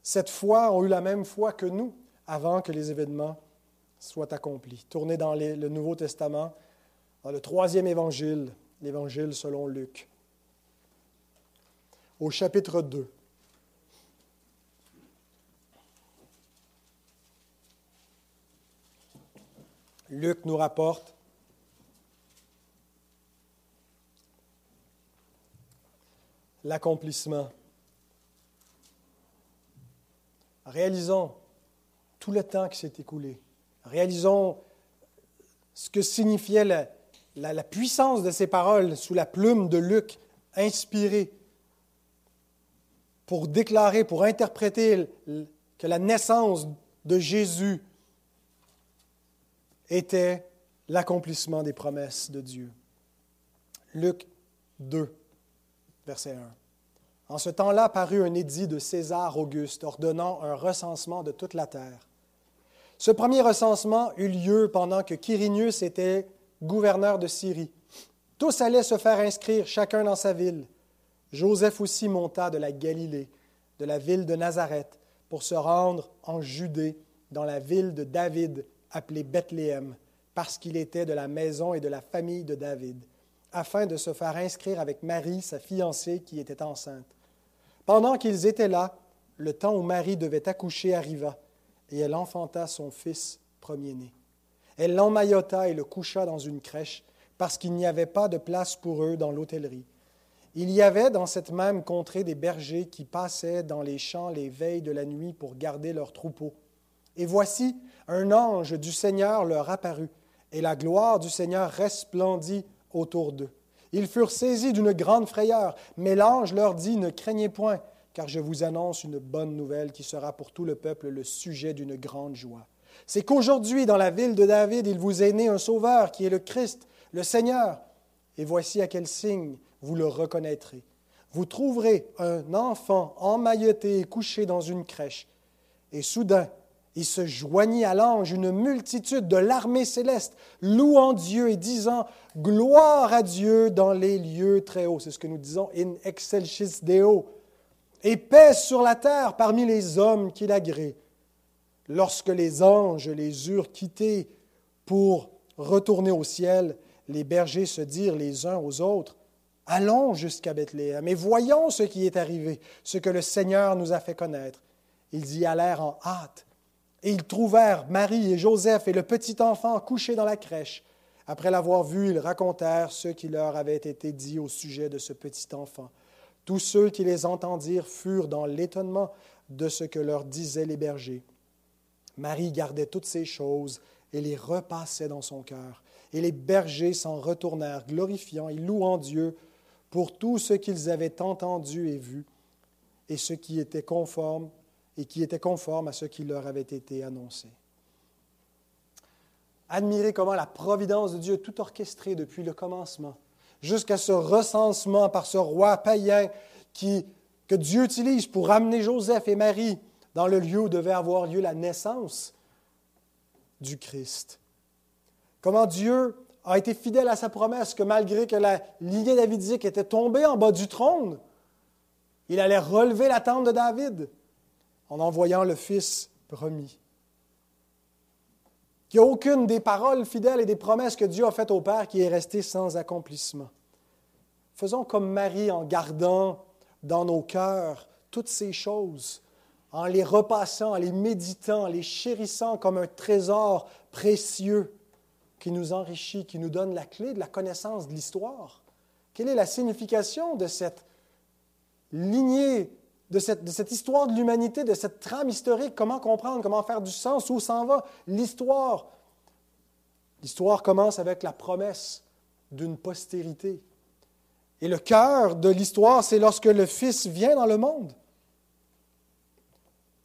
cette foi ont eu la même foi que nous avant que les événements soient accomplis. Tournez dans le Nouveau Testament, dans le troisième évangile, l'évangile selon Luc, au chapitre 2. Luc nous rapporte l'accomplissement. Réalisons tout le temps qui s'est écoulé. Réalisons ce que signifiait la, puissance de ces paroles sous la plume de Luc, inspiré pour déclarer, pour interpréter que la naissance de Jésus était l'accomplissement des promesses de Dieu. Luc 2 verset 1. En ce temps-là parut un édit de César Auguste ordonnant un recensement de toute la terre. Ce premier recensement eut lieu pendant que Quirinius était gouverneur de Syrie. Tous allaient se faire inscrire, chacun dans sa ville. Joseph aussi monta de la Galilée, de la ville de Nazareth, pour se rendre en Judée, dans la ville de David, appelée Bethléem, parce qu'il était de la maison et de la famille de David, afin de se faire inscrire avec Marie, sa fiancée, qui était enceinte. Pendant qu'ils étaient là, le temps où Marie devait accoucher arriva, et elle enfanta son fils premier-né. Elle l'emmaillota et le coucha dans une crèche, parce qu'il n'y avait pas de place pour eux dans l'hôtellerie. Il y avait dans cette même contrée des bergers qui passaient dans les champs les veilles de la nuit pour garder leurs troupeaux. Et voici, un ange du Seigneur leur apparut, et la gloire du Seigneur resplendit autour d'eux. Ils furent saisis d'une grande frayeur, mais l'ange leur dit, Ne craignez point, car je vous annonce une bonne nouvelle qui sera pour tout le peuple le sujet d'une grande joie. C'est qu'aujourd'hui, dans la ville de David, il vous est né un sauveur qui est le Christ, le Seigneur. Et voici à quel signe vous le reconnaîtrez. Vous trouverez un enfant emmailloté et couché dans une crèche. Et soudain, il se joignit à l'ange une multitude de l'armée céleste, louant Dieu et disant Gloire à Dieu dans les lieux très hauts. C'est ce que nous disons in excelsis Deo. Et paix sur la terre parmi les hommes qui l'agréent. Lorsque les anges les eurent quittés pour retourner au ciel, les bergers se dirent les uns aux autres Allons jusqu'à Bethléem et voyons ce qui est arrivé, ce que le Seigneur nous a fait connaître. Ils y allèrent en hâte, et ils trouvèrent Marie et Joseph et le petit enfant couchés dans la crèche. Après l'avoir vu, ils racontèrent ce qui leur avait été dit au sujet de ce petit enfant. Tous ceux qui les entendirent furent dans l'étonnement de ce que leur disaient les bergers. Marie gardait toutes ces choses et les repassait dans son cœur. Et les bergers s'en retournèrent, glorifiant et louant Dieu pour tout ce qu'ils avaient entendu et vu, et ce qui était conforme et qui était conforme à ce qui leur avait été annoncé. Admirez comment la providence de Dieu, tout orchestrée depuis le commencement, jusqu'à ce recensement par ce roi païen qui, que Dieu utilise pour ramener Joseph et Marie dans le lieu où devait avoir lieu la naissance du Christ. Comment Dieu a été fidèle à sa promesse que malgré que la lignée davidique était tombée en bas du trône, il allait relever la tente de David en envoyant le Fils promis. Qu'il n'y a aucune des paroles fidèles et des promesses que Dieu a faites au Père qui est restée sans accomplissement. Faisons comme Marie en gardant dans nos cœurs toutes ces choses, en les repassant, en les méditant, en les chérissant comme un trésor précieux qui nous enrichit, qui nous donne la clé de la connaissance de l'histoire. Quelle est la signification de cette lignée, de cette, histoire de l'humanité, de cette trame historique? Comment comprendre, comment faire du sens, où s'en va l'histoire? L'histoire commence avec la promesse d'une postérité. Et le cœur de l'histoire, c'est lorsque le Fils vient dans le monde.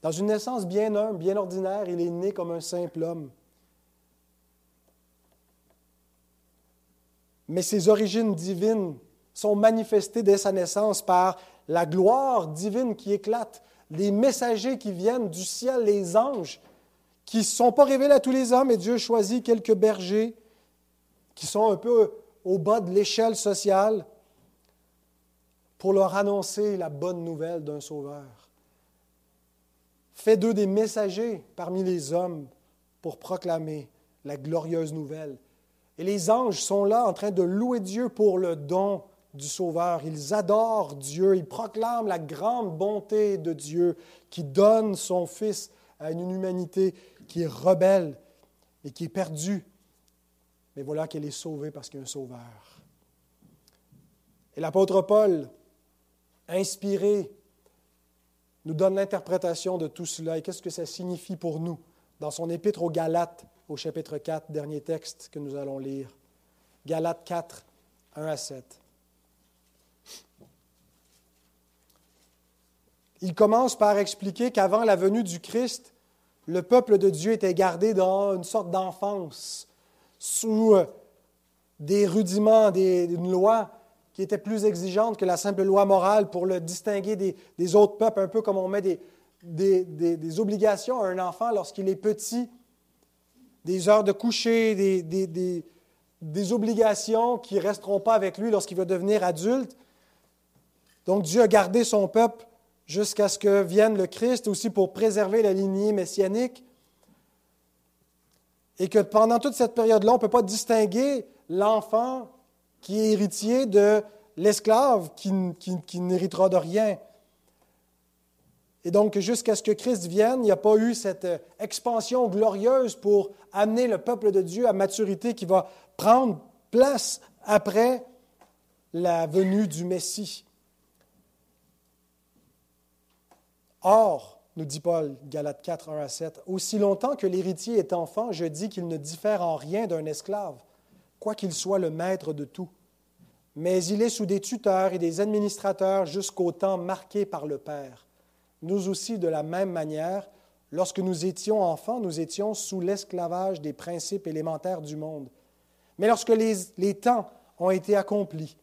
Dans une naissance bien humble, bien ordinaire, il est né comme un simple homme. Mais ses origines divines sont manifestées dès sa naissance par la gloire divine qui éclate, les messagers qui viennent du ciel, les anges, qui ne sont pas révélés à tous les hommes, et Dieu choisit quelques bergers qui sont un peu au bas de l'échelle sociale pour leur annoncer la bonne nouvelle d'un sauveur. Fait d'eux des messagers parmi les hommes pour proclamer la glorieuse nouvelle et les anges sont là en train de louer Dieu pour le don du Sauveur. Ils adorent Dieu, ils proclament la grande bonté de Dieu qui donne son Fils à une humanité qui est rebelle et qui est perdue. Mais voilà qu'elle est sauvée parce qu'il y a un Sauveur. Et l'apôtre Paul, inspiré, nous donne l'interprétation de tout cela et qu'est-ce que ça signifie pour nous? Dans son épître aux Galates au chapitre 4, dernier texte que nous allons lire. Galates 4, 1 à 7. Il commence par expliquer qu'avant la venue du Christ, le peuple de Dieu était gardé dans une sorte d'enfance, sous euh, des rudiments, des, une loi qui était plus exigeante que la simple loi morale pour le distinguer des, autres peuples, un peu comme on met des, des obligations à un enfant lorsqu'il est petit des heures de coucher, des, obligations qui ne resteront pas avec lui lorsqu'il va devenir adulte. Donc Dieu a gardé son peuple jusqu'à ce que vienne le Christ, aussi pour préserver la lignée messianique. Et que pendant toute cette période-là, on ne peut pas distinguer l'enfant qui est héritier de l'esclave qui n'héritera de rien. Et donc, jusqu'à ce que Christ vienne, il n'y a pas eu cette expansion glorieuse pour amener le peuple de Dieu à maturité qui va prendre place après la venue du Messie. Or, nous dit Paul, Galates 4, 1 à 7, Aussi longtemps que l'héritier est enfant, je dis qu'il ne diffère en rien d'un esclave, quoiqu'il soit le maître de tout. Mais il est sous des tuteurs et des administrateurs jusqu'au temps marqué par le Père. Nous aussi, de la même manière, lorsque nous étions enfants, nous étions sous l'esclavage des principes élémentaires du monde. Mais lorsque les, les temps ont été accomplis,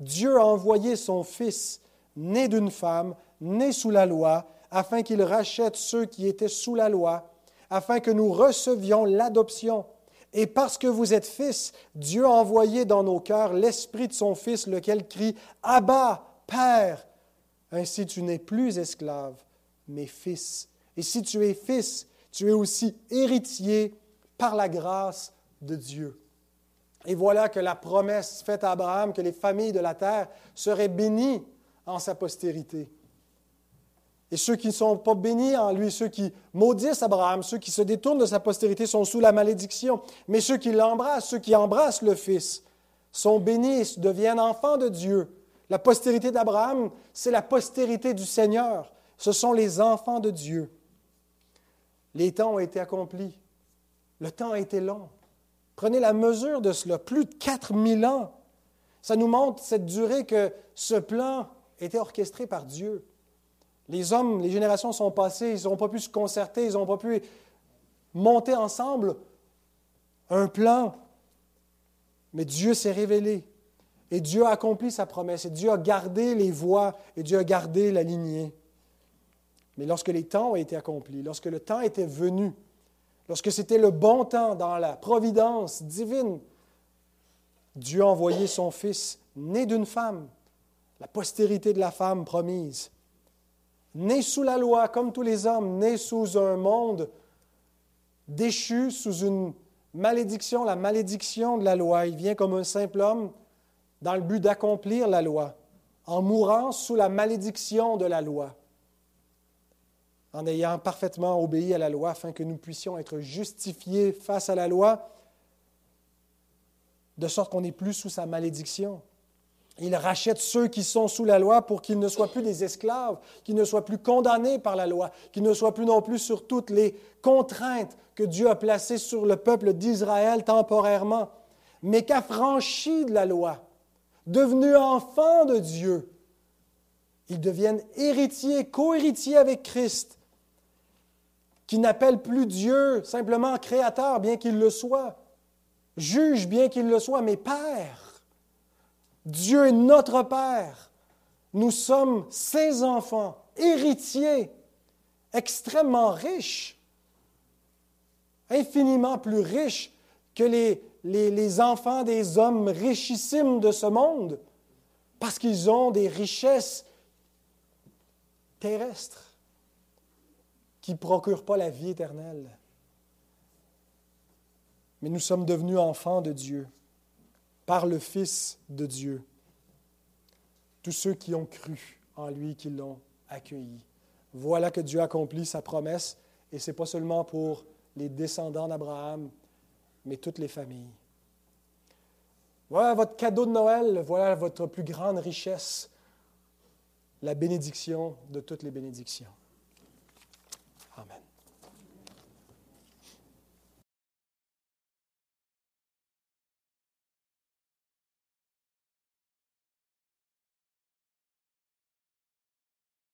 Dieu a envoyé son Fils, né d'une femme, né sous la loi, afin qu'il rachète ceux qui étaient sous la loi, afin que nous recevions l'adoption. Et parce que vous êtes fils, Dieu a envoyé dans nos cœurs l'Esprit de son Fils, lequel crie Abba, Père. Ainsi tu n'es plus esclave, mais fils. Et si tu es fils, tu es aussi héritier par la grâce de Dieu. Et voilà que la promesse faite à Abraham que les familles de la terre seraient bénies en sa postérité. Et ceux qui ne sont pas bénis en lui, ceux qui maudissent Abraham, ceux qui se détournent de sa postérité sont sous la malédiction. Mais ceux qui l'embrassent, ceux qui embrassent le Fils, sont bénis, deviennent enfants de Dieu. La postérité d'Abraham, c'est la postérité du Seigneur. Ce sont les enfants de Dieu. Les temps ont été accomplis. Le temps a été long. Prenez la mesure de cela, plus de 4000 ans. Ça nous montre cette durée que ce plan était orchestré par Dieu. Les hommes, les générations sont passées, ils n'ont pas pu se concerter, ils n'ont pas pu monter ensemble un plan. Mais Dieu s'est révélé. Et Dieu a accompli sa promesse. Et Dieu a gardé les voies. Et Dieu a gardé la lignée. Mais lorsque les temps ont été accomplis, lorsque le temps était venu, lorsque c'était le bon temps dans la providence divine, Dieu a envoyé son Fils, né d'une femme, la postérité de la femme promise, né sous la loi comme tous les hommes, né sous un monde déchu, sous une malédiction, la malédiction de la loi. Il vient comme un simple homme dans le but d'accomplir la loi, en mourant sous la malédiction de la loi, en ayant parfaitement obéi à la loi afin que nous puissions être justifiés face à la loi, de sorte qu'on n'est plus sous sa malédiction. Il rachète ceux qui sont sous la loi pour qu'ils ne soient plus des esclaves, qu'ils ne soient plus condamnés par la loi, qu'ils ne soient plus non plus sur toutes les contraintes que Dieu a placées sur le peuple d'Israël temporairement, mais qu'affranchis de la loi, devenus enfants de Dieu, ils deviennent héritiers, co-héritiers avec Christ, qui n'appelle plus Dieu simplement créateur, bien qu'il le soit, juge, bien qu'il le soit, mais Père Dieu est notre Père. Nous sommes ses enfants, héritiers, extrêmement riches, infiniment plus riches que les, enfants des hommes richissimes de ce monde, parce qu'ils ont des richesses terrestres qui ne procurent pas la vie éternelle. Mais nous sommes devenus enfants de Dieu par le Fils de Dieu. Tous ceux qui ont cru en lui, qui l'ont accueilli. Voilà que Dieu accomplit sa promesse, et ce n'est pas seulement pour les descendants d'Abraham, mais toutes les familles. Voilà votre cadeau de Noël, voilà votre plus grande richesse, la bénédiction de toutes les bénédictions.